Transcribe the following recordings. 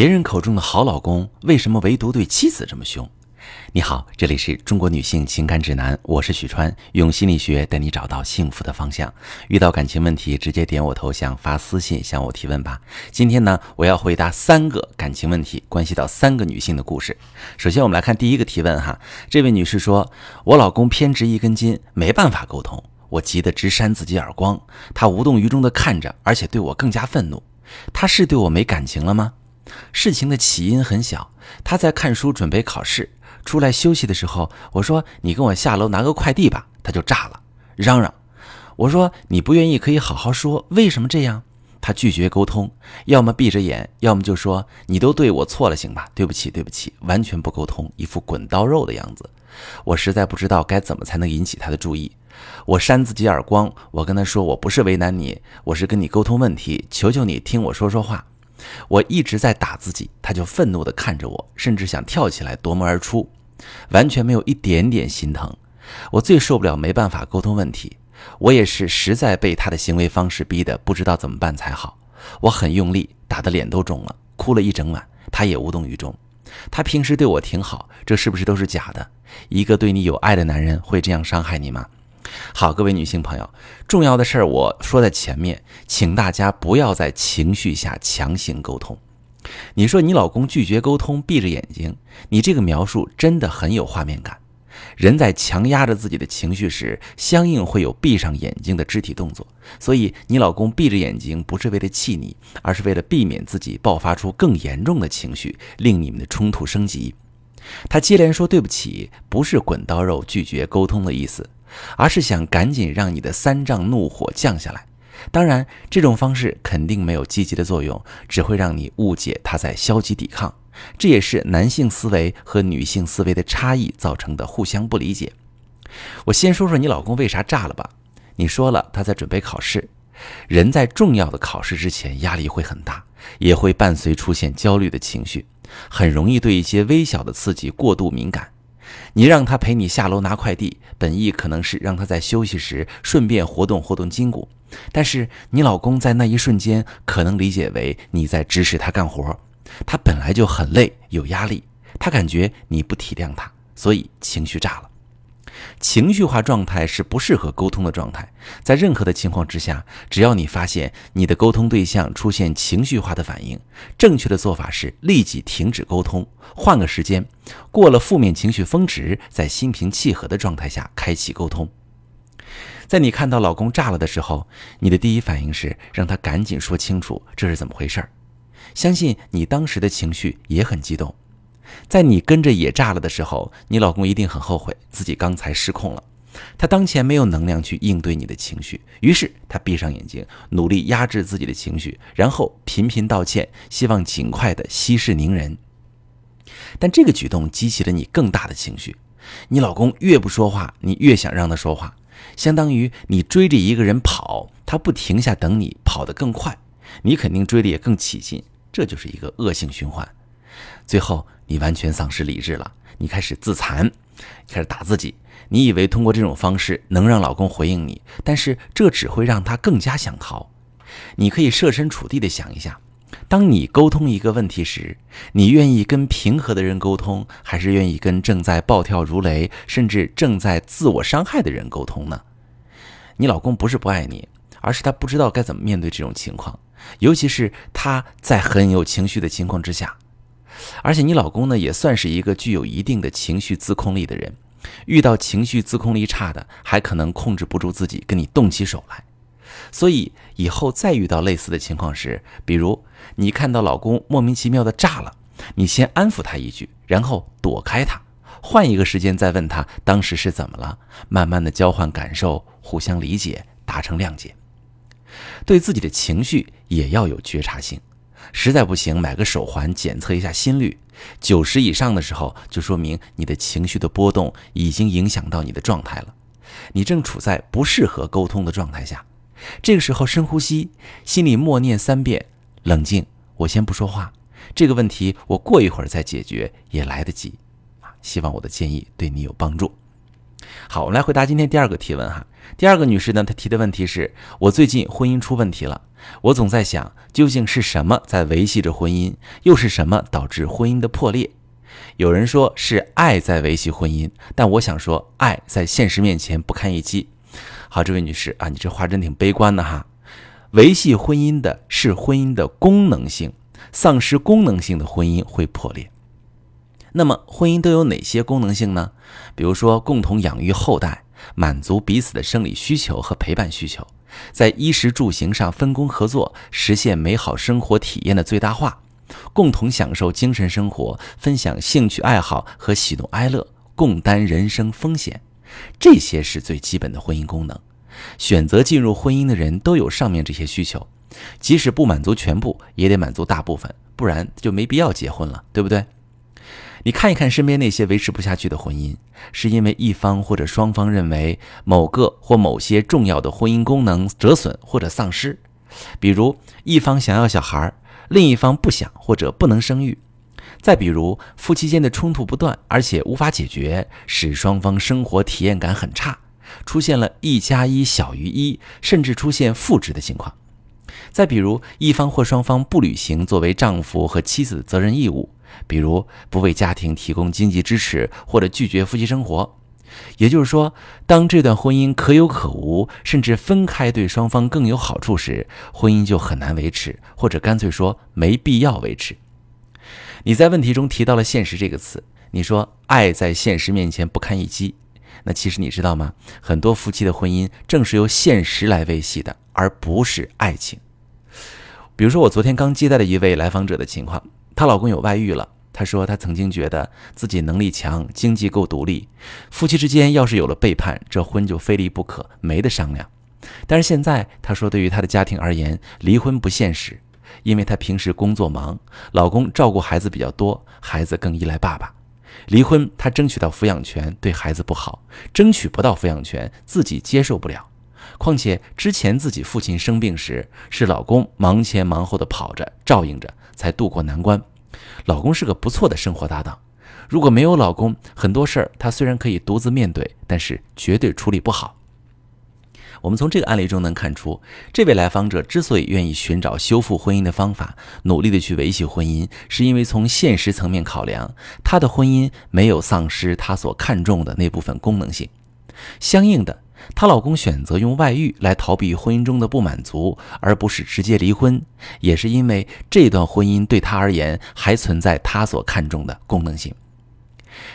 别人口中的好老公，为什么唯独对妻子这么凶？你好，这里是中国女性情感指南，我是许川，用心理学带你找到幸福的方向。遇到感情问题，直接点我头像发私信向我提问吧。今天呢，我要回答三个感情问题，关系到三个女性的故事。首先，我们来看第一个提问哈，这位女士说：“我老公偏执一根筋，没办法沟通，我急得直扇自己耳光，他无动于衷地看着，而且对我更加愤怒。他是对我没感情了吗？”事情的起因很小，他在看书准备考试，出来休息的时候，我说：“你跟我下楼拿个快递吧。”他就炸了，嚷嚷。我说：“你不愿意可以好好说，为什么这样？”他拒绝沟通，要么闭着眼，要么就说：“你都对我错了，行吧？对不起，对不起。”完全不沟通，一副滚刀肉的样子。我实在不知道该怎么才能引起他的注意。我扇自己耳光，我跟他说：“我不是为难你，我是跟你沟通问题，求求你听我说说话。”我一直在打自己，他就愤怒地看着我，甚至想跳起来夺门而出，完全没有一点点心疼。我最受不了没办法沟通问题，我也是实在被他的行为方式逼得不知道怎么办才好。我很用力，打得脸都肿了，哭了一整晚，他也无动于衷。他平时对我挺好，这是不是都是假的？一个对你有爱的男人会这样伤害你吗？好，各位女性朋友，重要的事儿我说在前面，请大家不要在情绪下强行沟通。你说你老公拒绝沟通，闭着眼睛，你这个描述真的很有画面感。人在强压着自己的情绪时，相应会有闭上眼睛的肢体动作。所以你老公闭着眼睛不是为了气你，而是为了避免自己爆发出更严重的情绪，令你们的冲突升级。他接连说对不起，不是滚刀肉拒绝沟通的意思。而是想赶紧让你的三丈怒火降下来。当然，这种方式肯定没有积极的作用，只会让你误解他在消极抵抗。这也是男性思维和女性思维的差异造成的互相不理解。我先说说你老公为啥炸了吧。你说了他在准备考试，人在重要的考试之前压力会很大，也会伴随出现焦虑的情绪，很容易对一些微小的刺激过度敏感。你让他陪你下楼拿快递，本意可能是让他在休息时顺便活动活动筋骨，但是你老公在那一瞬间可能理解为你在指使他干活，他本来就很累有压力，他感觉你不体谅他，所以情绪炸了。情绪化状态是不适合沟通的状态，在任何的情况之下，只要你发现你的沟通对象出现情绪化的反应，正确的做法是立即停止沟通，换个时间，过了负面情绪峰值，在心平气和的状态下开启沟通。在你看到老公炸了的时候，你的第一反应是让他赶紧说清楚这是怎么回事儿。相信你当时的情绪也很激动。在你跟着也炸了的时候，你老公一定很后悔自己刚才失控了。他当前没有能量去应对你的情绪，于是他闭上眼睛，努力压制自己的情绪，然后频频道歉，希望尽快的息事宁人。但这个举动激起了你更大的情绪。你老公越不说话，你越想让他说话，相当于你追着一个人跑，他不停下等你，跑得更快，你肯定追得也更起劲，这就是一个恶性循环。最后，你完全丧失理智了，你开始自残，开始打自己。你以为通过这种方式能让老公回应你，但是这只会让他更加想逃。你可以设身处地的想一下，当你沟通一个问题时，你愿意跟平和的人沟通，还是愿意跟正在暴跳如雷，甚至正在自我伤害的人沟通呢？你老公不是不爱你，而是他不知道该怎么面对这种情况，尤其是他在很有情绪的情况之下。而且你老公呢，也算是一个具有一定的情绪自控力的人，遇到情绪自控力差的，还可能控制不住自己跟你动起手来。所以以后再遇到类似的情况时，比如你看到老公莫名其妙的炸了，你先安抚他一句，然后躲开他，换一个时间再问他当时是怎么了，慢慢的交换感受，互相理解，达成谅解。对自己的情绪也要有觉察性。实在不行，买个手环检测一下心率，九十以上的时候，就说明你的情绪的波动已经影响到你的状态了，你正处在不适合沟通的状态下。这个时候深呼吸，心里默念三遍：冷静，我先不说话，这个问题我过一会儿再解决也来得及。啊，希望我的建议对你有帮助。好，我们来回答今天第二个提问哈。第二个女士呢，她提的问题是：我最近婚姻出问题了，我总在想，究竟是什么在维系着婚姻，又是什么导致婚姻的破裂？有人说是爱在维系婚姻，但我想说，爱在现实面前不堪一击。好，这位女士啊，你这话真挺悲观的哈。维系婚姻的是婚姻的功能性，丧失功能性的婚姻会破裂。那么，婚姻都有哪些功能性呢？比如说，共同养育后代。满足彼此的生理需求和陪伴需求，在衣食住行上分工合作，实现美好生活体验的最大化，共同享受精神生活，分享兴趣爱好和喜怒哀乐，共担人生风险，这些是最基本的婚姻功能。选择进入婚姻的人都有上面这些需求，即使不满足全部，也得满足大部分，不然就没必要结婚了，对不对？你看一看身边那些维持不下去的婚姻，是因为一方或者双方认为某个或某些重要的婚姻功能折损或者丧失，比如一方想要小孩，另一方不想或者不能生育；再比如夫妻间的冲突不断，而且无法解决，使双方生活体验感很差，出现了一加一小于一，甚至出现负值的情况；再比如一方或双方不履行作为丈夫和妻子的责任义务。比如不为家庭提供经济支持，或者拒绝夫妻生活，也就是说，当这段婚姻可有可无，甚至分开对双方更有好处时，婚姻就很难维持，或者干脆说没必要维持。你在问题中提到了“现实”这个词，你说爱在现实面前不堪一击，那其实你知道吗？很多夫妻的婚姻正是由现实来维系的，而不是爱情。比如说我昨天刚接待了一位来访者的情况。她老公有外遇了。她说，她曾经觉得自己能力强，经济够独立，夫妻之间要是有了背叛，这婚就非离不可，没得商量。但是现在，她说，对于她的家庭而言，离婚不现实，因为她平时工作忙，老公照顾孩子比较多，孩子更依赖爸爸。离婚，她争取到抚养权，对孩子不好；争取不到抚养权，自己接受不了。况且之前自己父亲生病时，是老公忙前忙后的跑着照应着，才渡过难关。老公是个不错的生活搭档，如果没有老公，很多事儿她虽然可以独自面对，但是绝对处理不好。我们从这个案例中能看出，这位来访者之所以愿意寻找修复婚姻的方法，努力的去维系婚姻，是因为从现实层面考量，他的婚姻没有丧失他所看重的那部分功能性，相应的。她老公选择用外遇来逃避婚姻中的不满足，而不是直接离婚，也是因为这段婚姻对他而言还存在他所看重的功能性。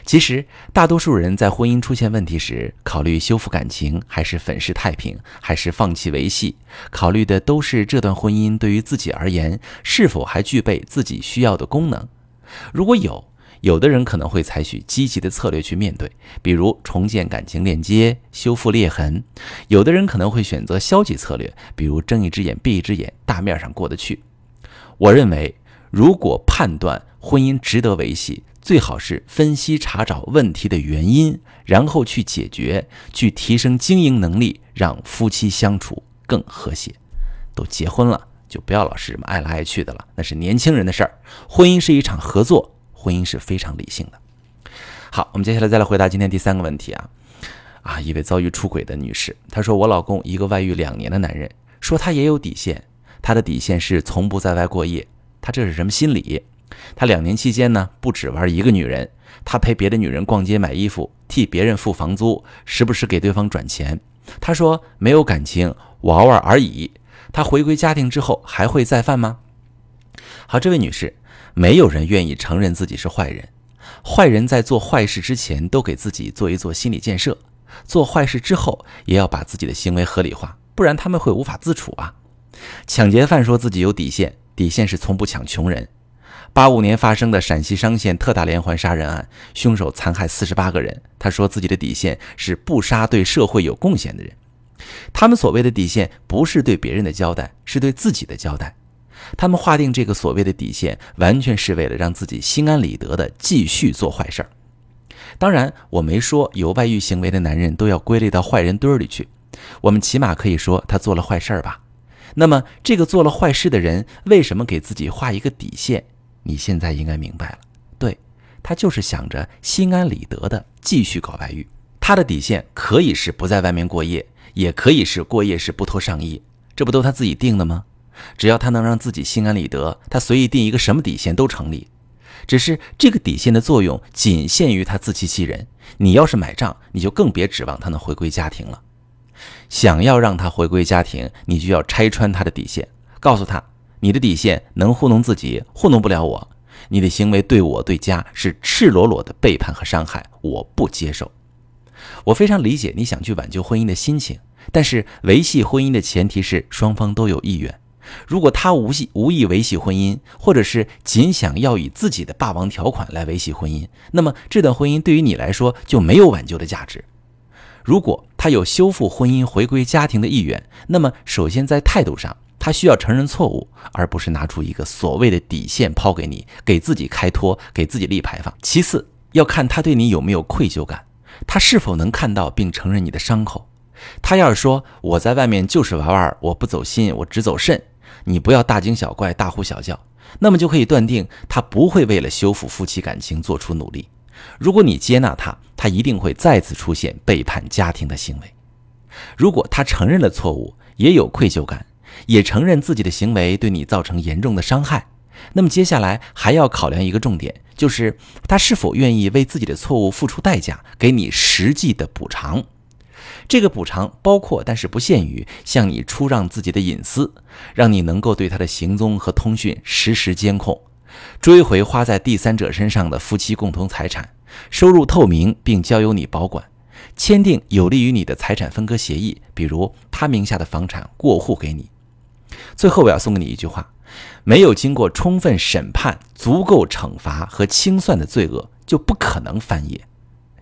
其实，大多数人在婚姻出现问题时，考虑修复感情，还是粉饰太平，还是放弃维系，考虑的都是这段婚姻对于自己而言是否还具备自己需要的功能。如果有，有的人可能会采取积极的策略去面对，比如重建感情链接、修复裂痕；有的人可能会选择消极策略，比如睁一只眼闭一只眼，大面上过得去。我认为，如果判断婚姻值得维系，最好是分析查找问题的原因，然后去解决，去提升经营能力，让夫妻相处更和谐。都结婚了，就不要老是这么爱来爱去的了，那是年轻人的事儿。婚姻是一场合作。婚姻是非常理性的。好，我们接下来再来回答今天第三个问题啊啊！一位遭遇出轨的女士，她说：“我老公一个外遇两年的男人，说他也有底线，他的底线是从不在外过夜。他这是什么心理？他两年期间呢，不只玩一个女人，他陪别的女人逛街买衣服，替别人付房租，时不时给对方转钱。他说没有感情，玩玩而已。他回归家庭之后还会再犯吗？”好，这位女士。没有人愿意承认自己是坏人，坏人在做坏事之前都给自己做一做心理建设，做坏事之后也要把自己的行为合理化，不然他们会无法自处啊。抢劫犯说自己有底线，底线是从不抢穷人。八五年发生的陕西商县特大连环杀人案，凶手残害四十八个人，他说自己的底线是不杀对社会有贡献的人。他们所谓的底线，不是对别人的交代，是对自己的交代。他们划定这个所谓的底线，完全是为了让自己心安理得的继续做坏事儿。当然，我没说有外遇行为的男人都要归类到坏人堆儿里去，我们起码可以说他做了坏事儿吧。那么，这个做了坏事的人为什么给自己画一个底线？你现在应该明白了，对他就是想着心安理得的继续搞外遇。他的底线可以是不在外面过夜，也可以是过夜时不脱上衣，这不都他自己定的吗？只要他能让自己心安理得，他随意定一个什么底线都成立。只是这个底线的作用仅限于他自欺欺人。你要是买账，你就更别指望他能回归家庭了。想要让他回归家庭，你就要拆穿他的底线，告诉他你的底线能糊弄自己，糊弄不了我。你的行为对我对家是赤裸裸的背叛和伤害，我不接受。我非常理解你想去挽救婚姻的心情，但是维系婚姻的前提是双方都有意愿。如果他无意无意维系婚姻，或者是仅想要以自己的霸王条款来维系婚姻，那么这段婚姻对于你来说就没有挽救的价值。如果他有修复婚姻、回归家庭的意愿，那么首先在态度上，他需要承认错误，而不是拿出一个所谓的底线抛给你，给自己开脱，给自己立牌坊。其次，要看他对你有没有愧疚感，他是否能看到并承认你的伤口。他要是说我在外面就是玩玩，我不走心，我只走肾。你不要大惊小怪、大呼小叫，那么就可以断定他不会为了修复夫妻感情做出努力。如果你接纳他，他一定会再次出现背叛家庭的行为。如果他承认了错误，也有愧疚感，也承认自己的行为对你造成严重的伤害，那么接下来还要考量一个重点，就是他是否愿意为自己的错误付出代价，给你实际的补偿。这个补偿包括，但是不限于向你出让自己的隐私，让你能够对他的行踪和通讯实时监控，追回花在第三者身上的夫妻共同财产，收入透明并交由你保管，签订有利于你的财产分割协议，比如他名下的房产过户给你。最后，我要送给你一句话：没有经过充分审判、足够惩罚和清算的罪恶，就不可能翻页。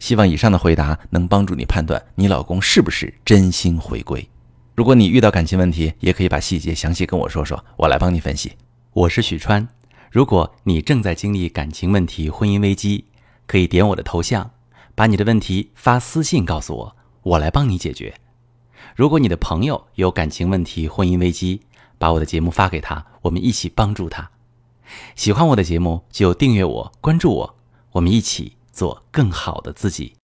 希望以上的回答能帮助你判断你老公是不是真心回归。如果你遇到感情问题，也可以把细节详细跟我说说，我来帮你分析。我是许川。如果你正在经历感情问题、婚姻危机，可以点我的头像，把你的问题发私信告诉我，我来帮你解决。如果你的朋友有感情问题、婚姻危机，把我的节目发给他，我们一起帮助他。喜欢我的节目就订阅我、关注我，我们一起。做更好的自己。